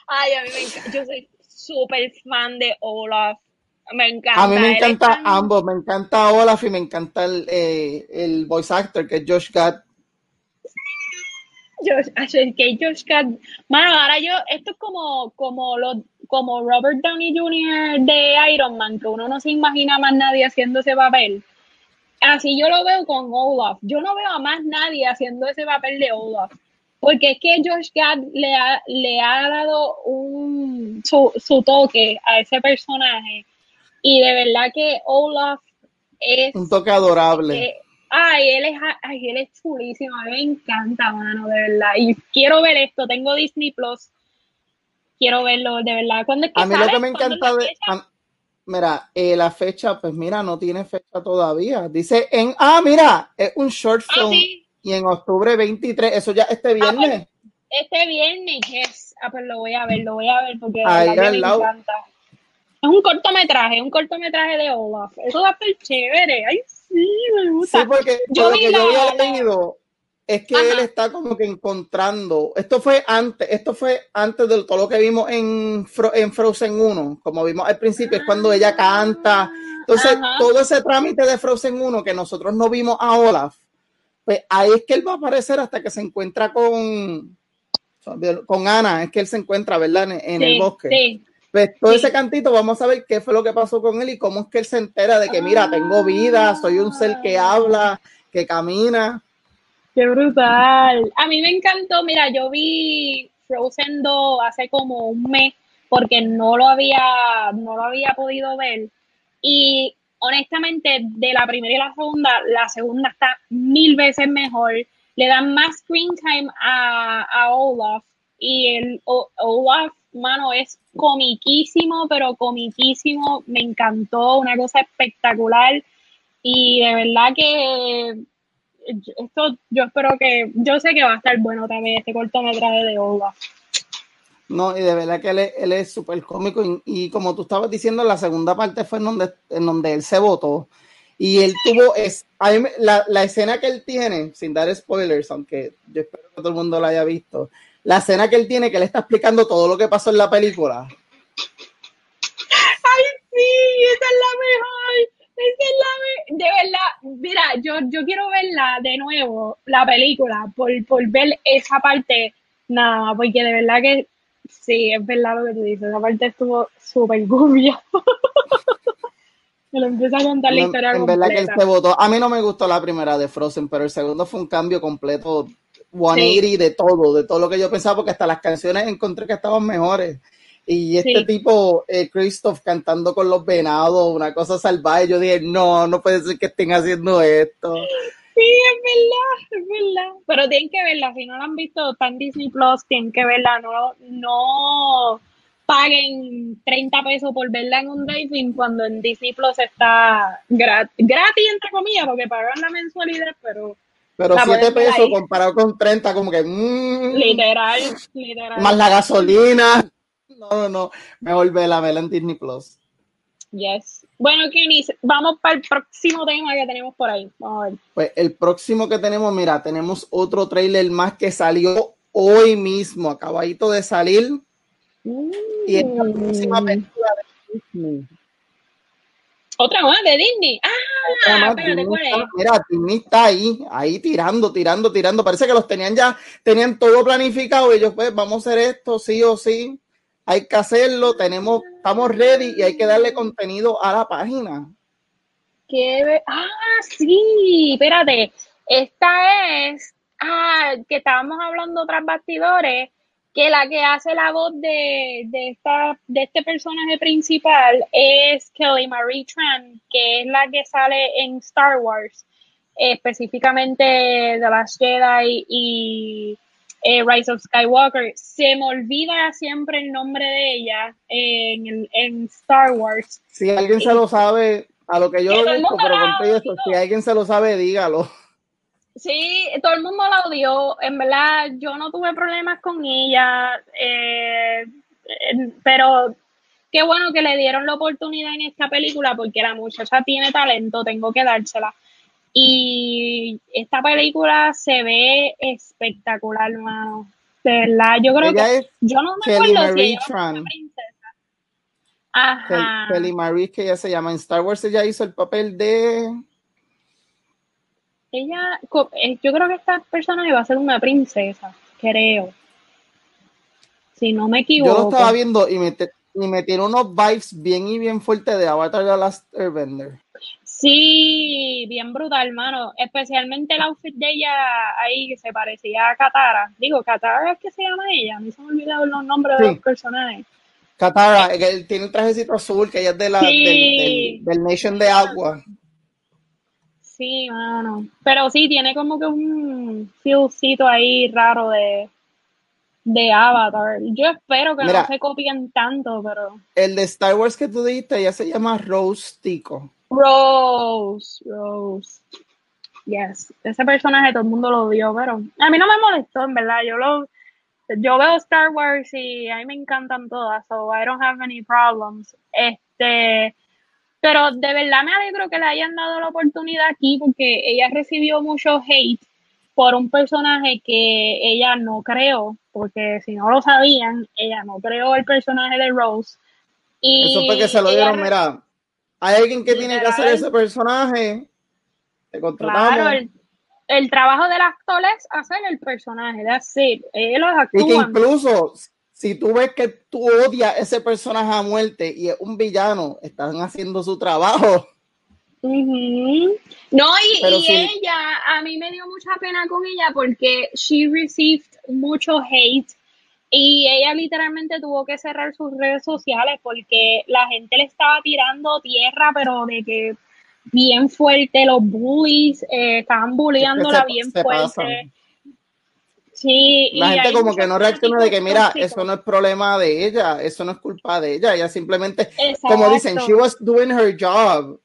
Ay, a mí me encanta. Yo soy súper fan de Olaf. Me encanta. A mí me encanta ambos. Me encanta Olaf y me encanta el, eh, el voice actor que es Josh Gad. Josh, que Josh Gad. Mano, ahora yo, esto es como, como, lo, como Robert Downey Jr. de Iron Man, que uno no se imagina más nadie haciendo ese papel así yo lo veo con Olaf. Yo no veo a más nadie haciendo ese papel de Olaf. porque es que Josh Gad le ha, le ha dado un, su, su toque a ese personaje y de verdad que Olaf es... Un toque adorable. Eh, ay, él es, ay, él es chulísimo, a mí me encanta, mano, de verdad. Y quiero ver esto, tengo Disney Plus, quiero verlo, de verdad. ¿Cuándo es que a mí lo que me encanta de... mira, eh, la fecha, pues mira, no tiene fecha todavía. Dice en... Ah, mira, es un short ah, film. Y en octubre 23, eso ya este ah, pues, viernes. este viernes, yes. Ah, pues lo voy a ver, lo voy a ver porque me encanta. Es un cortometraje, un cortometraje de Olaf. Eso va a ser chévere. Ay, sí, me gusta. Sí, porque yo lo que yo había leído es que él está como que encontrando. Esto fue antes, esto fue antes de todo lo que vimos en, en Frozen 1, como vimos al principio, es cuando ella canta. Entonces, todo ese trámite de Frozen 1 que nosotros no vimos a Olaf, pues ahí es que él va a aparecer hasta que se encuentra con, con Ana, es que él se encuentra, ¿verdad? En, el bosque. Sí. Pues todo ese cantito, vamos a ver qué fue lo que pasó con él y cómo es que él se entera de que, mira, tengo vida, soy un ser que habla, que camina. Qué brutal. A mí me encantó, mira, yo vi Frozen 2 hace como un mes porque no lo había, no lo había podido ver. Y honestamente, de la primera y la segunda, la segunda está mil veces mejor. Le dan más screen time a, Olaf. Y el Olaf, mano, es comiquísimo, pero comiquísimo. Me encantó, una cosa espectacular. Y de verdad que esto yo espero que, yo sé que va a estar bueno también este cortometraje de Olaf. No, y de verdad que él es súper cómico. Y, como tú estabas diciendo, la segunda parte fue en donde, en donde él se votó. Y él tuvo es, la, la, escena que él tiene, sin dar spoilers, aunque yo espero que todo el mundo la haya visto, la escena que él tiene, que él está explicando todo lo que pasó en la película. Ay, sí, esa es la mejor. Es la De verdad, mira, yo, yo quiero verla de nuevo, la película, por, por ver esa parte, nada, porque de verdad que Sí, es verdad lo que tú dices. Esa parte estuvo súper gubia. me lo empieza a contar la historia. En verdad que él se votó. A mí no me gustó la primera de Frozen, pero el segundo fue un cambio completo. 180 de todo, de todo lo que yo pensaba, porque hasta las canciones encontré que estaban mejores. Y este tipo, eh, Christoph, cantando con los venados, una cosa salvaje, yo dije, no, no puede ser que estén haciendo esto. Sí, es verdad, es verdad. Pero tienen que verla, si no la han visto, está en Disney Plus, tienen que verla, no, no paguen 30 pesos por verla en un diving cuando en Disney Plus está gratis, gratis entre comillas, porque pagan la mensualidad, pero... Pero 7 pesos comparado con 30, como que... Mm, literal, literal. Más la gasolina. No, no, no. Mejor verla, verla en Disney Plus. Yes. Bueno, Kenny, vamos para el próximo tema que tenemos por ahí. Vamos a ver. Pues el próximo que tenemos, mira, tenemos otro trailer más que salió hoy mismo, acabadito de salir. Y es la próxima mm. película de Disney. Otra más de Disney. Ah, espérate, ¿cuál es? Mira, Disney está ahí, ahí tirando, tirando, tirando. Parece que los tenían ya, tenían todo planificado. Ellos, pues, vamos a hacer esto, sí o sí hay que hacerlo, tenemos, estamos ready y hay que darle contenido a la página. ¿Qué? Ah, sí, espérate. Esta es, ah, que estábamos hablando tras bastidores, que la que hace la voz de, de, esta, de este personaje principal es Kelly Marie Tran, que es la que sale en Star Wars, específicamente de Last Jedi y eh, Rise of Skywalker. Se me olvida siempre el nombre de ella en, en Star Wars. Si alguien se lo sabe, a lo que yo lo digo, pero con eso, si alguien se lo sabe, dígalo. Sí, todo el mundo la odió. En verdad, yo no tuve problemas con ella, eh, pero qué bueno que le dieron la oportunidad en esta película porque la muchacha tiene talento, tengo que dársela. Y esta película se ve espectacular, hermano. De verdad, yo creo que. Yo no me acuerdo si ella una princesa. Ajá. Kelly Marie, que ella se llama en Star Wars, ella hizo el papel de. Ella, eh, yo creo que esta persona iba a ser una princesa, creo. Si no me equivoco. Yo lo estaba viendo y me, y me tiene unos vibes bien y bien fuertes de Avatar The Last Airbender. Sí, bien brutal, hermano. Especialmente el outfit de ella ahí que se parecía a Katara. Digo, Katara es que se llama ella. A mí se me olvidaron los nombres de los personajes. Katara, él tiene un trajecito azul que ella es de la, del, Nation de Agua. Sí, mano. Pero sí, tiene como que un feelcito ahí raro de, de Avatar. Yo espero que no se copien tanto, pero. El de Star Wars que tú dijiste ya se llama Rose Tico. Rose, Rose. Yes. Ese personaje todo el mundo lo dio, pero a mí no me molestó, en verdad. Yo lo yo veo Star Wars y a mí me encantan todas, so I don't have any problems. Este, pero de verdad me alegro que le hayan dado la oportunidad aquí porque ella recibió mucho hate por un personaje que ella no creó, porque si no lo sabían, ella no creó el personaje de Rose. Y Eso fue que se lo dieron, mira, hay alguien que tiene que hacer ese personaje, te contratamos. Claro, el, trabajo del actor es hacer el personaje, that's it. Ellos actúan. Y que incluso si tú ves que tú odias ese personaje a muerte y es un villano, están haciendo su trabajo. No, y, ella, a mí me dio mucha pena con ella porque she received mucho hate y ella literalmente tuvo que cerrar sus redes sociales porque la gente le estaba tirando tierra, pero de que bien fuerte, los bullies eh, estaban bulleándola bien fuerte. Sí, la gente como que no reacciona de que mira, eso no es problema de ella, eso no es culpa de ella, ella simplemente, como dicen, she was doing her job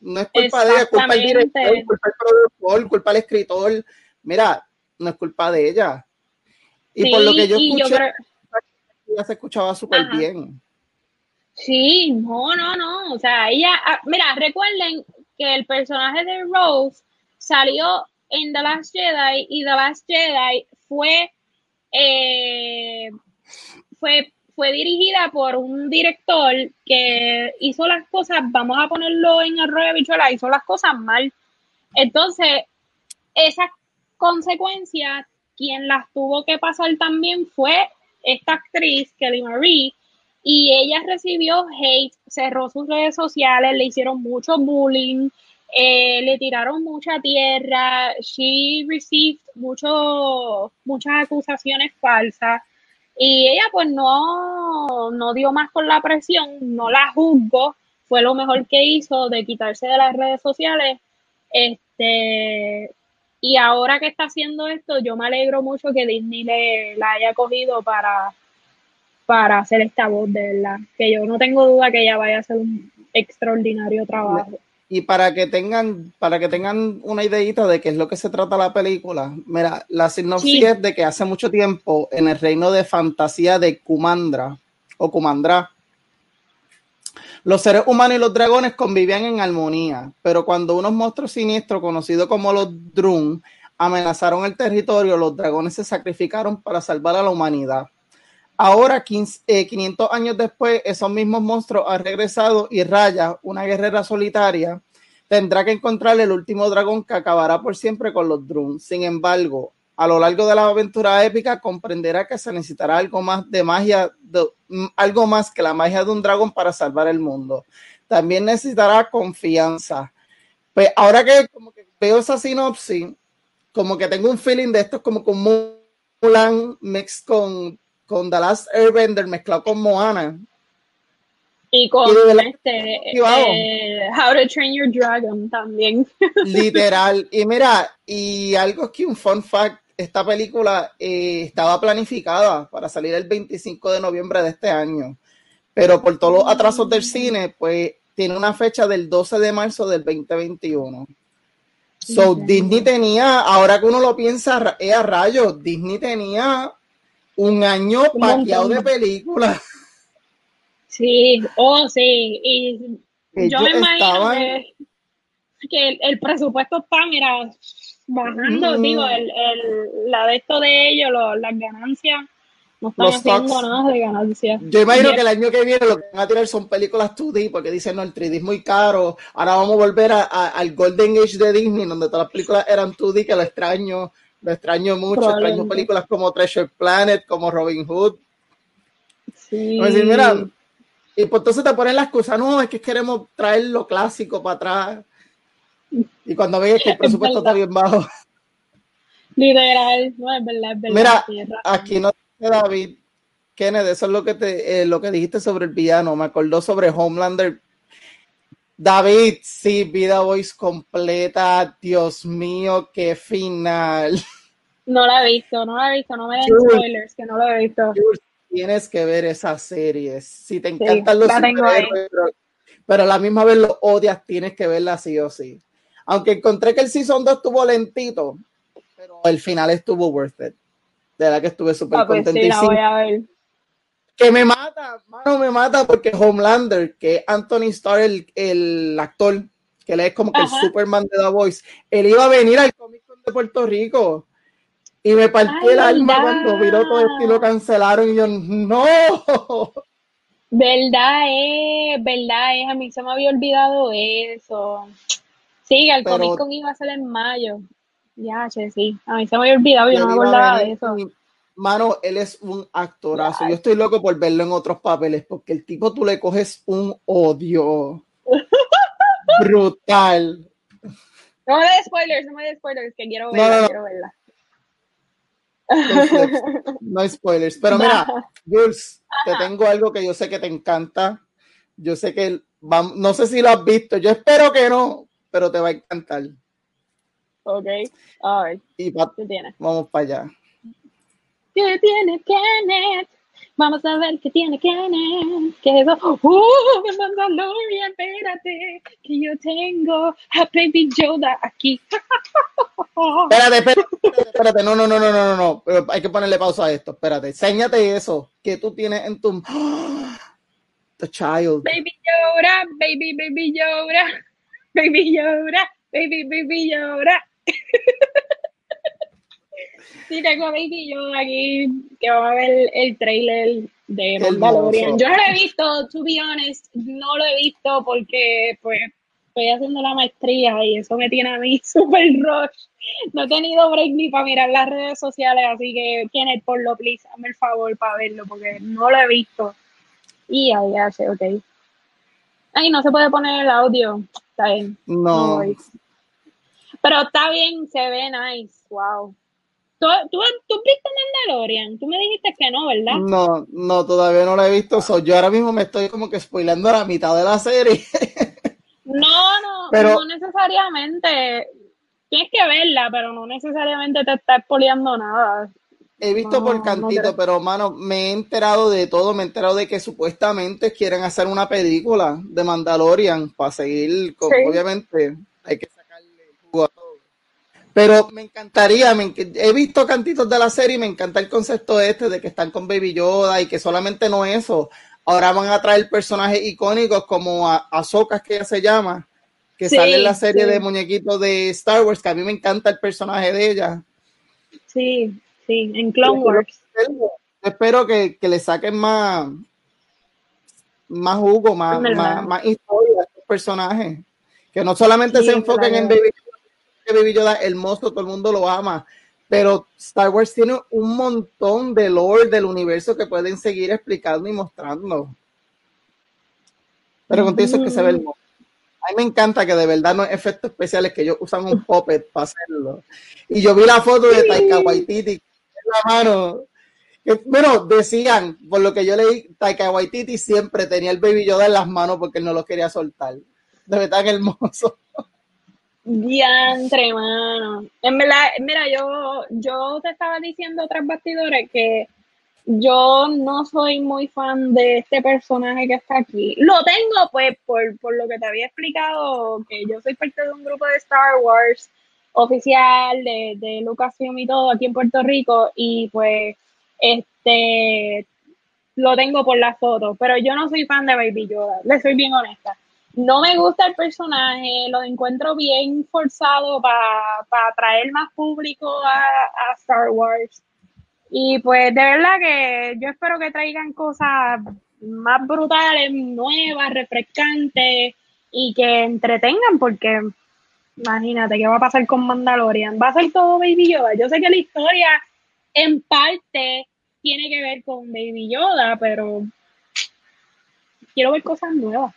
no es culpa de ella, culpa del director, culpa del productor, culpa del escritor. Mira, no es culpa de ella. Y por lo que yo escuché, ella se escuchaba súper bien. Sí, no, no, no. O sea, ella, ah, mira, recuerden que el personaje de Rose salió en The Last Jedi y The Last Jedi fue, eh, fue fue dirigida por un director que hizo las cosas, vamos a ponerlo en el rollo de bichuela, hizo las cosas mal. Entonces, esas consecuencias, quien las tuvo que pasar también fue esta actriz, Kelly Marie, y ella recibió hate, cerró sus redes sociales, le hicieron mucho bullying, eh, le tiraron mucha tierra, she received mucho, muchas acusaciones falsas. Y ella pues no, no dio más con la presión, no la juzgo, fue lo mejor que hizo de quitarse de las redes sociales. Este, y ahora que está haciendo esto, yo me alegro mucho que Disney le, la haya cogido para, para hacer esta voz, de verdad. Que yo no tengo duda que ella vaya a hacer un extraordinario trabajo. Y para que tengan, para que tengan una ideita de qué es lo que se trata la película, mira, la sinopsis es de que hace mucho tiempo en el reino de fantasía de Kumandra o Kumandra, los seres humanos y los dragones convivían en armonía, pero cuando unos monstruos siniestros conocidos como los Drun amenazaron el territorio, los dragones se sacrificaron para salvar a la humanidad. Ahora, 500 eh, años después, esos mismos monstruos han regresado y Raya, una guerrera solitaria, tendrá que encontrar el último dragón que acabará por siempre con los Drun. Sin embargo, a lo largo de la aventura épica comprenderá que se necesitará algo más de magia, mm, algo más que la magia de un dragón para salvar el mundo. También necesitará confianza. Pues ahora que, como que veo esa sinopsis, como que tengo un feeling de esto es como con Mulan mix con con The Last Airbender mezclado con Moana. Y con este, eh, How to Train Your Dragon también. Literal. Y mira, y algo que un fun fact, esta película eh, estaba planificada para salir el 25 de noviembre de este año, pero por todos los atrasos del cine, pues tiene una fecha del 12 de marzo del 2021. So, Disney tenía, ahora que uno lo piensa, es a rayos, Disney tenía un año paqueado de películas. Sí, oh sí, y yo me imagino que, el, presupuesto está, mira, bajando, digo, el, el, la de esto de ellos, las ganancias, no están haciendo nada de ganancias. Yo imagino que el año que viene lo que van a tirar son películas 2D, porque dicen, no, el 3D es muy caro, ahora vamos a volver a, al Golden Age de Disney, donde todas las películas eran 2D, que lo extraño, lo extraño mucho, extraño películas como Treasure Planet, como Robin Hood. Sí. mira, y pues entonces te ponen la excusa, no, es que queremos traer lo clásico para atrás. Y cuando ves que el presupuesto está bien bajo. Literal, no es verdad, es verdad. Mira, aquí no dice David, Kenneth, eso es lo que te, eh, lo que dijiste sobre el villano. Me acordó sobre Homelander. David, sí, Vida Voice completa. Dios mío, qué final. No la he visto, no la he visto, no me den spoilers, que no la he visto. Tienes que ver esa serie. Si te encantan los superhéroes, pero, a la misma vez lo odias, tienes que verla sí o sí. Aunque encontré que el Season 2 estuvo lentito, pero el final estuvo worth it. De verdad que estuve súper ah, pues Que me mata, mano, me mata porque Homelander, que Anthony Starr, el, el actor, que él es como que el Superman de The Voice, él iba a venir al Comic Con de Puerto Rico y me partió el alma cuando miró todo esto y lo cancelaron y yo, no. Verdad es, verdad es, a mí se me había olvidado eso. Sí, el Comic Con iba a ser en mayo. Ya, che, sí. A mí se me había olvidado, yo no me acordaba de eso. Mano, él es un actorazo. Yo estoy loco por verlo en otros papeles, porque el tipo tú le coges un odio brutal. No me des spoilers, no me des spoilers, que quiero verla, quiero verla. No hay spoilers. Pero mira, Jules, te tengo algo que yo sé que te encanta. Yo sé que no sé si lo has visto. Yo espero que no, pero te va a encantar. Ok. A ver. Y ¿Qué tiene? Vamos para allá. ¿Qué tiene Kenneth? Vamos a ver qué tiene Kenneth. ¿Qué es eso? ¡Uh! Mandalorian, espérate. Que yo tengo a Baby Yoda aquí. espérate, espérate, espérate. No, no, no, no, no, no. Pero hay que ponerle pausa a esto. Espérate. Séñate eso que tú tienes en tu. The child. Baby Yoda, baby, baby Yoda. Baby Yoda, baby, baby Yoda. Sí, tengo a Baby yo aquí que va a ver el trailer de Mandalorian. Yo no lo he visto, to be honest, no lo he visto porque pues estoy haciendo la maestría y eso me tiene a mí súper rush. No he tenido break ni para mirar las redes sociales, así que Kenneth, por lo please, hazme el favor para verlo porque no lo he visto. Y ahí hace, ok. Ay, no se puede poner el audio. Está bien. no Pero está bien, se ve nice. Wow. ¿Tú, tú, tú viste Mandalorian? Tú me dijiste que no, ¿verdad? No, no, todavía no la he visto. yo ahora mismo me estoy como que spoilando la mitad de la serie. no, no, no necesariamente. Tienes que verla, pero no necesariamente te está spoileando nada. He visto por cantito, pero mano, me he enterado de todo. Me he enterado de que supuestamente quieren hacer una película de Mandalorian para seguir, con, obviamente, hay que sacarle jugo pero me encantaría, he visto cantitos de la serie y me encanta el concepto este de que están con Baby Yoda y que solamente no eso. Ahora van a traer personajes icónicos como a Ahsoka, que ella se llama, que sale en la serie de muñequitos de Star Wars, que a mí me encanta el personaje de ella. Sí, sí, en Clone Wars. Espero que, le saquen más, más jugo, más, más, historia a estos personajes. Que no solamente se enfoquen en Baby Baby Yoda hermoso, todo el mundo lo ama. Pero Star Wars tiene un montón de lore del universo que pueden seguir explicando y mostrando. Pero contigo eso es que se ve hermoso. A mí me encanta que de verdad no es efectos especiales, que ellos usan un puppet para hacerlo. Y yo vi la foto de Taika Waititi la mano. bueno, decían, por lo que yo leí, Taika Waititi siempre tenía el Baby Yoda en las manos porque él no lo quería soltar. De verdad, hermoso. Diantre, mano. En verdad, mira, yo, yo te estaba diciendo tras bastidores que yo no soy muy fan de este personaje que está aquí. Lo tengo, pues, por, lo que te había explicado, que yo soy parte de un grupo de Star Wars oficial de, de Lucasfilm y todo aquí en Puerto Rico, y pues, este, lo tengo por la foto, pero yo no soy fan de Baby Yoda, le soy bien honesta no me gusta el personaje, lo encuentro bien forzado para atraer más público a, Star Wars. Y pues de verdad que yo espero que traigan cosas más brutales, nuevas, refrescantes y que entretengan porque imagínate qué va a pasar con Mandalorian. Va a ser todo Baby Yoda. Yo sé que la historia en parte tiene que ver con Baby Yoda, pero quiero ver cosas nuevas.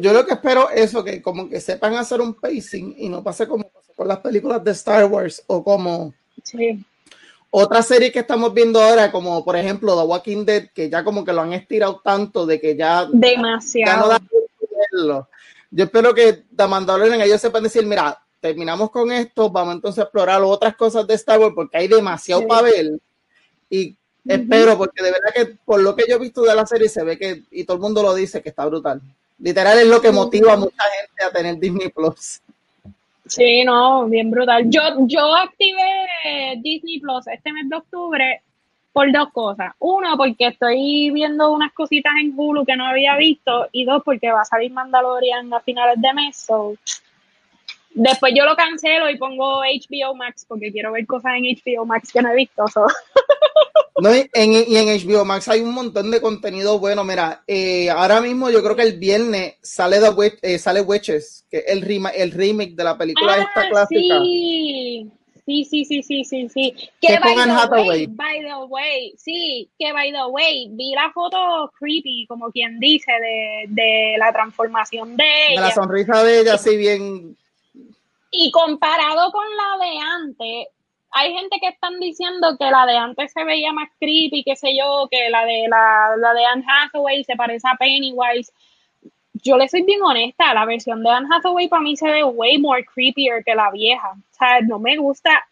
yo lo que espero es eso, que como que sepan hacer un pacing y no pase como pasó con las películas de Star Wars o como sí. otra serie que estamos viendo ahora, como por ejemplo The Walking Dead, que ya como que lo han estirado tanto de que ya, Demasiado. Ya no Yo espero que The Mandalorian ellos sepan decir, mira, terminamos con esto, vamos entonces a explorar otras cosas de Star Wars porque hay demasiado para ver. Y espero, porque de verdad que por lo que yo he visto de la serie se ve que, y todo el mundo lo dice, que está brutal. Literal es lo que motiva a mucha gente a tener Disney Plus. Sí, no, bien brutal. Yo, yo activé Disney Plus este mes de octubre por dos cosas. Uno, porque estoy viendo unas cositas en Hulu que no había visto. Y dos, porque va a salir Mandalorian a finales de mes. So, Después yo lo cancelo y pongo HBO Max porque quiero ver cosas en HBO Max que no he visto. No, y, en, y en HBO Max hay un montón de contenido bueno. Mira, eh, ahora mismo yo creo que el viernes sale The, eh, sale Witches, que es el, el remake de la película esta ah, clásica. Sí. Sí, sí, sí, sí, sí, sí. Que by the, way, by the way, sí, que by the way, vi la foto creepy, como quien dice, de, de la transformación de ella. De la sonrisa de ella, así bien y comparado con la de antes, hay gente que están diciendo que la de antes se veía más creepy, qué sé yo, que la de la, la de Anne Hathaway se parece a Pennywise. Yo le soy bien honesta, la versión de Anne Hathaway para mí se ve way more creepier que la vieja. O sea, no me gusta.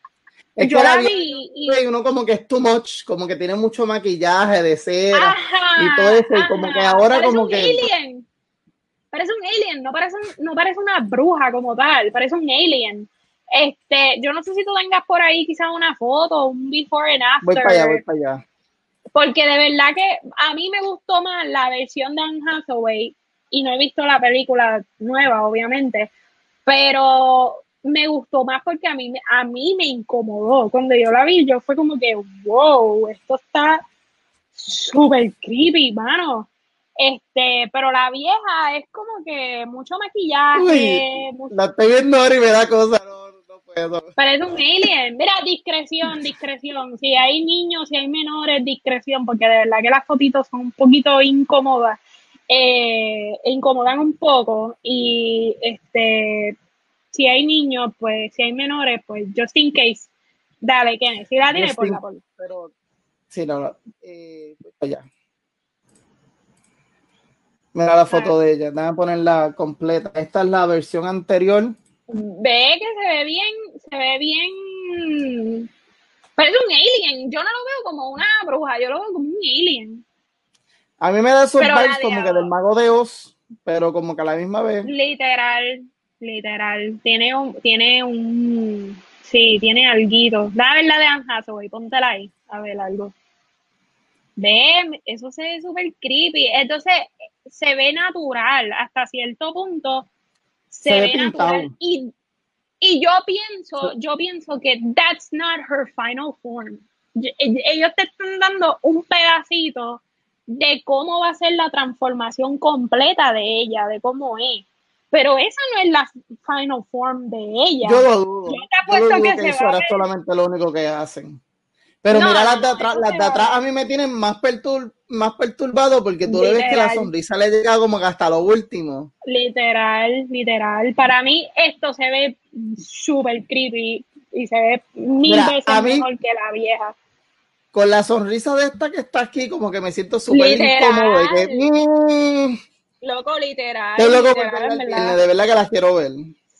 yo la vi y, uno como que es too much, como que tiene mucho maquillaje de cera y todo eso, y como que ahora como que parece un alien, no parece, no parece una bruja como tal, parece un alien. Este, yo no sé si tú tengas por ahí quizás una foto, un before and after. Voy para allá, voy para allá. Porque de verdad que a mí me gustó más la versión de Anne Hathaway y no he visto la película nueva, obviamente, pero me gustó más porque a mí, a mí me incomodó. Cuando yo la vi, yo fue como que, wow, esto está súper creepy, mano. Este, pero la vieja es como que mucho maquillaje. La estoy viendo ahora y me da cosa, no, no puedo. Parece un alien. Mira, discreción, discreción. Si hay niños, si hay menores, discreción, porque de verdad que las fotitos son un poquito incómodas. Eh, incomodan un poco. Y este, si hay niños, pues, si hay menores, pues just in case. Dale, Kenneth. Si la tiene, por favor. Pero, sí, no, no. Eh, pues ya. Mira la foto de ella, déjame ponerla completa. Esta es la versión anterior. Ve que se ve bien, se ve bien. Parece un alien. Yo no lo veo como una bruja, yo lo veo como un alien. A mí me da esos como que del mago de Oz, pero como que a la misma vez. Literal, literal. Tiene un, tiene un, sí, tiene alguito. Da a ver la de Anne Hathaway, póntela ahí, a ver algo. Ve, eso se ve súper creepy. Entonces, se ve natural hasta cierto punto. Se, ve, natural. Y, y, yo pienso, yo pienso que that's not her final form. Ellos te están dando un pedacito de cómo va a ser la transformación completa de ella, de cómo es. Pero esa no es la final form de ella. Yo lo dudo. Yo te que, eso era solamente lo único que hacen. Pero mira las de atrás, las de atrás a mí me tienen más, pertur más perturbado porque tú le ves que la sonrisa le llega como que hasta lo último. Literal, literal. Para mí esto se ve súper creepy y se ve mil veces mejor que la vieja. Con la sonrisa de esta que está aquí, como que me siento súper incómodo. Y que, mm". loco, literal. de verdad que las quiero ver.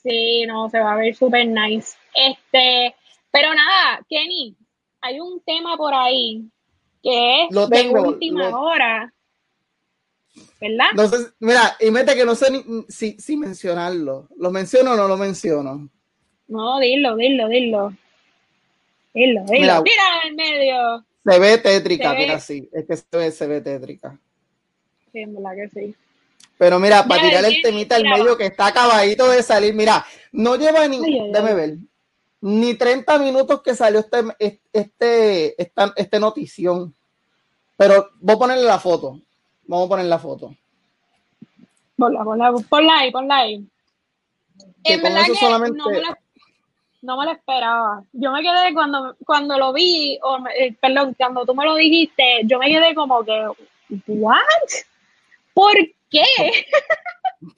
Sí, no, se va a ver súper nice. Este, pero nada, Kenny, hay un tema por ahí que es de última hora. ¿Verdad? No sé, mira, y mete que no sé ni, si, si, mencionarlo. ¿Lo menciono o no lo menciono? No, dilo, dilo, dilo. Dilo, dilo. Mira, en medio. Se ve tétrica, mira, sí. Es que se ve, se ve tétrica. Sí, en verdad que sí. Pero mira, para tirar el temita al medio que está acabadito de salir, mira, no lleva ni. déjame ver ni 30 minutos que salió este, este, esta, este notición. Pero voy a ponerle la foto. Vamos a poner la foto. Ponla, ponla, ponla ahí, ponla ahí. en verdad que solamente... no, me la, no me lo esperaba. Yo me quedé cuando, cuando lo vi, o, eh, perdón, cuando tú me lo dijiste, yo me quedé como que, ¿what? ¿Por qué?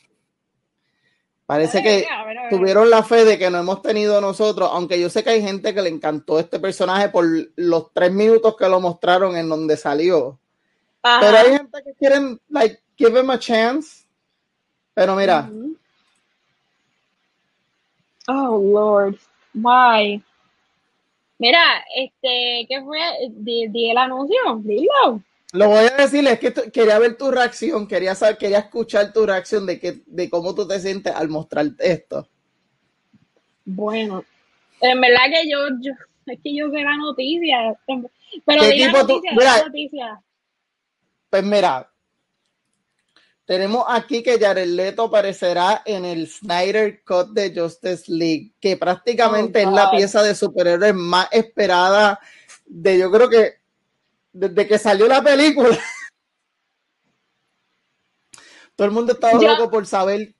Parece que tuvieron la fe de que no hemos tenido nosotros, aunque yo sé que hay gente que le encantó este personaje por los tres minutos que lo mostraron en donde salió. Pero hay gente que quieren, like, give him a chance. Pero mira. Oh, Lord. Why? Mira, este, ¿qué fue? Di, el anuncio, dilo. Lo voy a decir, es que quería ver tu reacción, quería saber, quería escuchar tu reacción de que, de cómo tú te sientes al mostrar esto. Bueno, en verdad que yo, yo es que yo sé la noticia, pero ¿Qué tipo noticia, tú, noticia. Pues mira, tenemos aquí que Jared Leto aparecerá en el Snyder Cut de Justice League, que prácticamente oh, es la pieza de superhéroes más esperada de yo creo que desde que salió la película. Todo el mundo estaba loco por saber.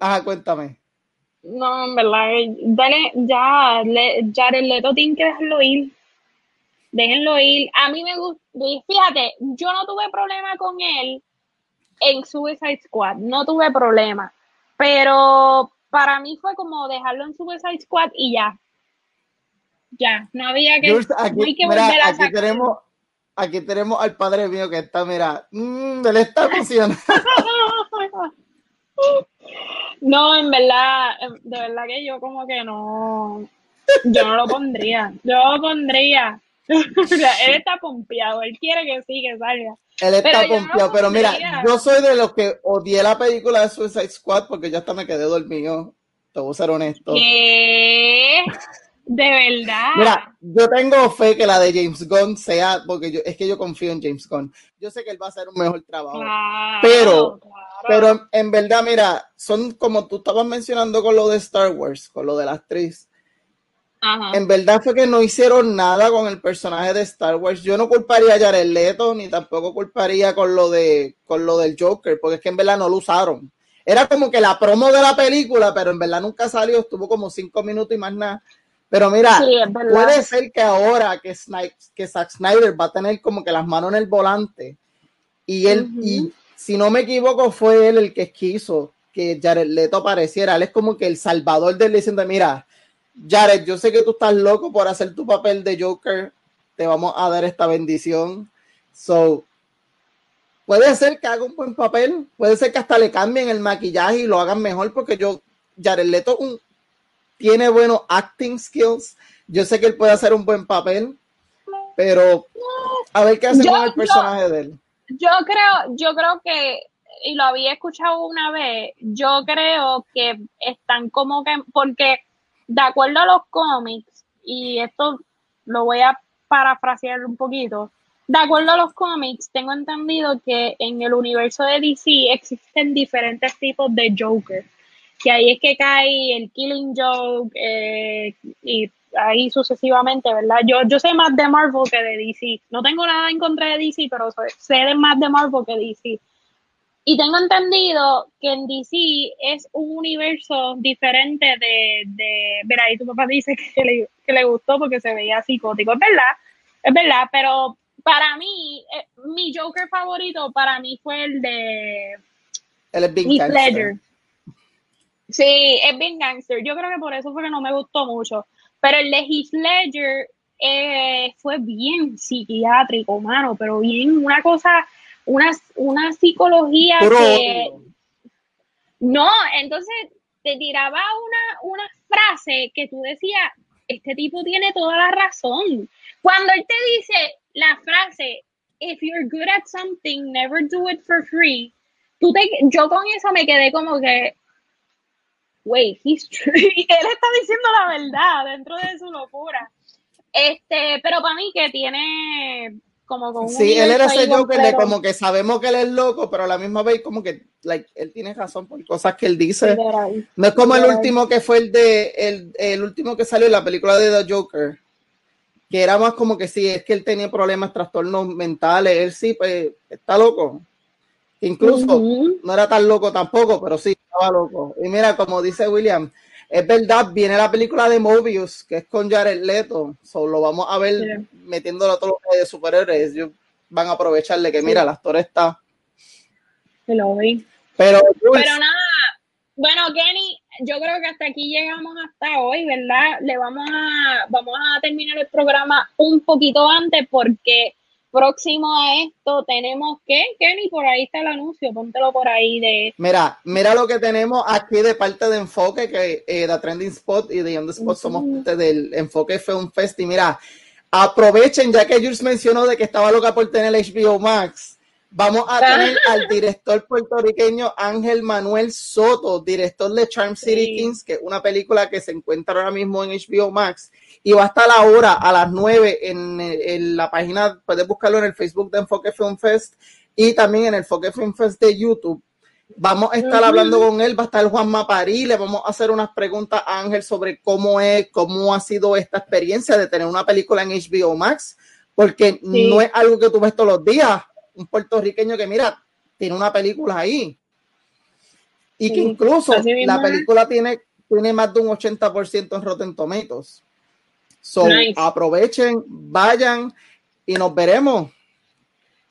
Ajá, cuéntame. No, en verdad, dale, ya, Jared Leto tiene que dejarlo ir. Déjenlo ir. A mí me gusta, fíjate, yo no tuve problema con él en Suicide Squad, no tuve problema. Pero para mí fue como dejarlo en Suicide Squad y ya. Ya, no había que, aquí, aquí tenemos Aquí tenemos al padre mío que está, mira, mmm, él está emocionado. no, en verdad, de verdad que yo como que no, yo no lo pondría, yo lo pondría. él está pompeado, él quiere que sí, que salga. Él está pompeado, pero mira, yo soy de los que odié la película de Suicide Squad porque ya hasta me quedé dormido. Te voy a ser honesto. ¿Qué? De verdad. Mira, yo tengo fe que la de James Gunn sea, porque yo, es que yo confío en James Gunn. Yo sé que él va a hacer un mejor trabajo. pero, pero en verdad, mira, son como tú estabas mencionando con lo de Star Wars, con lo de la actriz. En verdad fue que no hicieron nada con el personaje de Star Wars. Yo no culparía a Jared Leto, ni tampoco culparía con lo de con lo del Joker, porque es que en verdad no lo usaron. Era como que la promo de la película, pero en verdad nunca salió, estuvo como cinco minutos y más nada. Pero mira, puede ser que ahora que, que Zack Snyder va a tener como que las manos en el volante y él, y si no me equivoco, fue él el que quiso que Jared Leto apareciera. Él es como que el salvador del diciendo, mira, Jared, yo sé que tú estás loco por hacer tu papel de Joker, te vamos a dar esta bendición. So, puede ser que haga un buen papel, puede ser que hasta le cambien el maquillaje y lo hagan mejor, porque yo, Jared Leto tiene buenos acting skills. Yo sé que él puede hacer un buen papel, pero a ver qué hace con el personaje de él. Yo creo, yo creo que, y lo había escuchado una vez, yo creo que están como que, porque de acuerdo a los cómics, y esto lo voy a parafrasear un poquito, de acuerdo a los cómics, tengo entendido que en el universo de DC existen diferentes tipos de Joker, que ahí es que cae el Killing Joke eh, y ahí sucesivamente, ¿verdad? Yo, yo sé más de Marvel que de DC. No tengo nada en contra de DC, pero sé de más de Marvel que DC. Y tengo entendido que en DC es un universo diferente de, de ver ahí tu papá dice que le, que le gustó porque se veía psicótico, es verdad, es verdad, pero para mí, eh, mi Joker favorito para mí fue el de el Heath Ledger. Sí, es bien gangster. Yo creo que por eso fue que no me gustó mucho. Pero el de Heath Ledger eh, fue bien psiquiátrico, mano, pero bien una cosa una, una psicología que... No, entonces te tiraba una, una frase que tú decías, este tipo tiene toda la razón. Cuando él te dice la frase, if you're good at something, never do it for free, tú te, yo con eso me quedé como que, wait, he's true. él está diciendo la verdad dentro de su locura. Este, pero para mí que tiene Sí, él era ese Joker de como que sabemos que él es loco, pero a la misma vez como que like, él tiene razón por cosas que él dice. No es como el último que fue el de el, último que salió en la película de The Joker, que era más como que sí, es que él tenía problemas, trastornos mentales, él sí, pues está loco. Incluso no era tan loco tampoco, pero sí estaba loco. Y mira, como dice William, es verdad, viene la película de Mobius, que es con Jared Leto. lo vamos a ver metiéndolo a todos los de superhéroes. Ellos van a aprovecharle que, mira, el actor está. Pero, pero nada, bueno, Kenny, yo creo que hasta aquí llegamos hasta hoy, ¿verdad? Le vamos a, vamos a terminar el programa un poquito antes porque próximo a esto tenemos que, Kenny, por ahí está el anuncio, póntelo por ahí de... Mira, mira lo que tenemos aquí de parte de Enfoque, que eh, The Trending Spot y The On The Spot somos parte del Enfoque Film Fest y mira, aprovechen ya que Jules mencionó de que estaba loca por tener HBO Max Vamos a tener al director puertorriqueño Ángel Manuel Soto, director de Charm City Kings, que es una película que se encuentra ahora mismo en HBO Max. Y va a estar ahora a las 9 en, la página, puedes buscarlo en el Facebook de Enfoque Film Fest y también en el Enfoque Film Fest de YouTube. Vamos a estar hablando con él, va a estar Juan Maparí, le vamos a hacer unas preguntas a Ángel sobre cómo es, cómo ha sido esta experiencia de tener una película en HBO Max, porque no es algo que tú ves todos los días un puertorriqueño que, mira, tiene una película ahí. Y que incluso la película tiene, tiene más de un 80% en Rotten Tomatoes. So, aprovechen, vayan y nos veremos.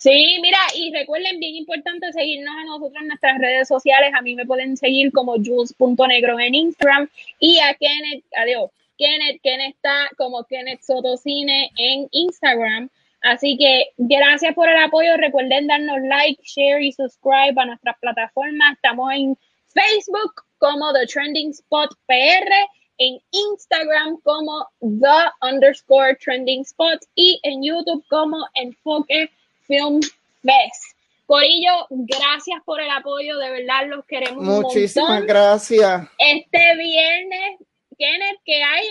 Sí, mira, y recuerden, bien importante seguirnos a nosotros en nuestras redes sociales. A mí me pueden seguir como jules.negro en Instagram y a Kenneth, adiós, Kenneth, Kenneth está como Kenneth Sotocine en Instagram. Así que gracias por el apoyo. Recuerden darnos like, share y subscribe a nuestras plataformas. Estamos en Facebook como The Trending Spot PR, en Instagram como The underscore Trending Spot y en YouTube como Enfoque Film Fest. Corillo, gracias por el apoyo, de verdad los queremos. Muchísimas gracias. Este viernes, Kenneth, que hay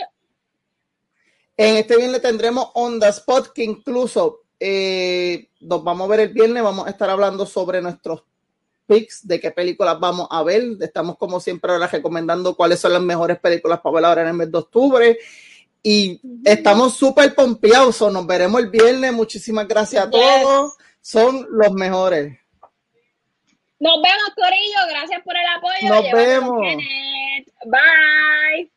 en este viernes tendremos Onda Spot, que incluso eh, nos vamos a ver el viernes, vamos a estar hablando sobre nuestros picks, de qué películas vamos a ver. Estamos como siempre ahora recomendando cuáles son las mejores películas para ver ahora en el mes de octubre. Y estamos súper pompeados, nos veremos el viernes. Muchísimas gracias a todos, son los mejores. Nos vemos, Corillo, gracias por el apoyo. Nos vemos. Bye.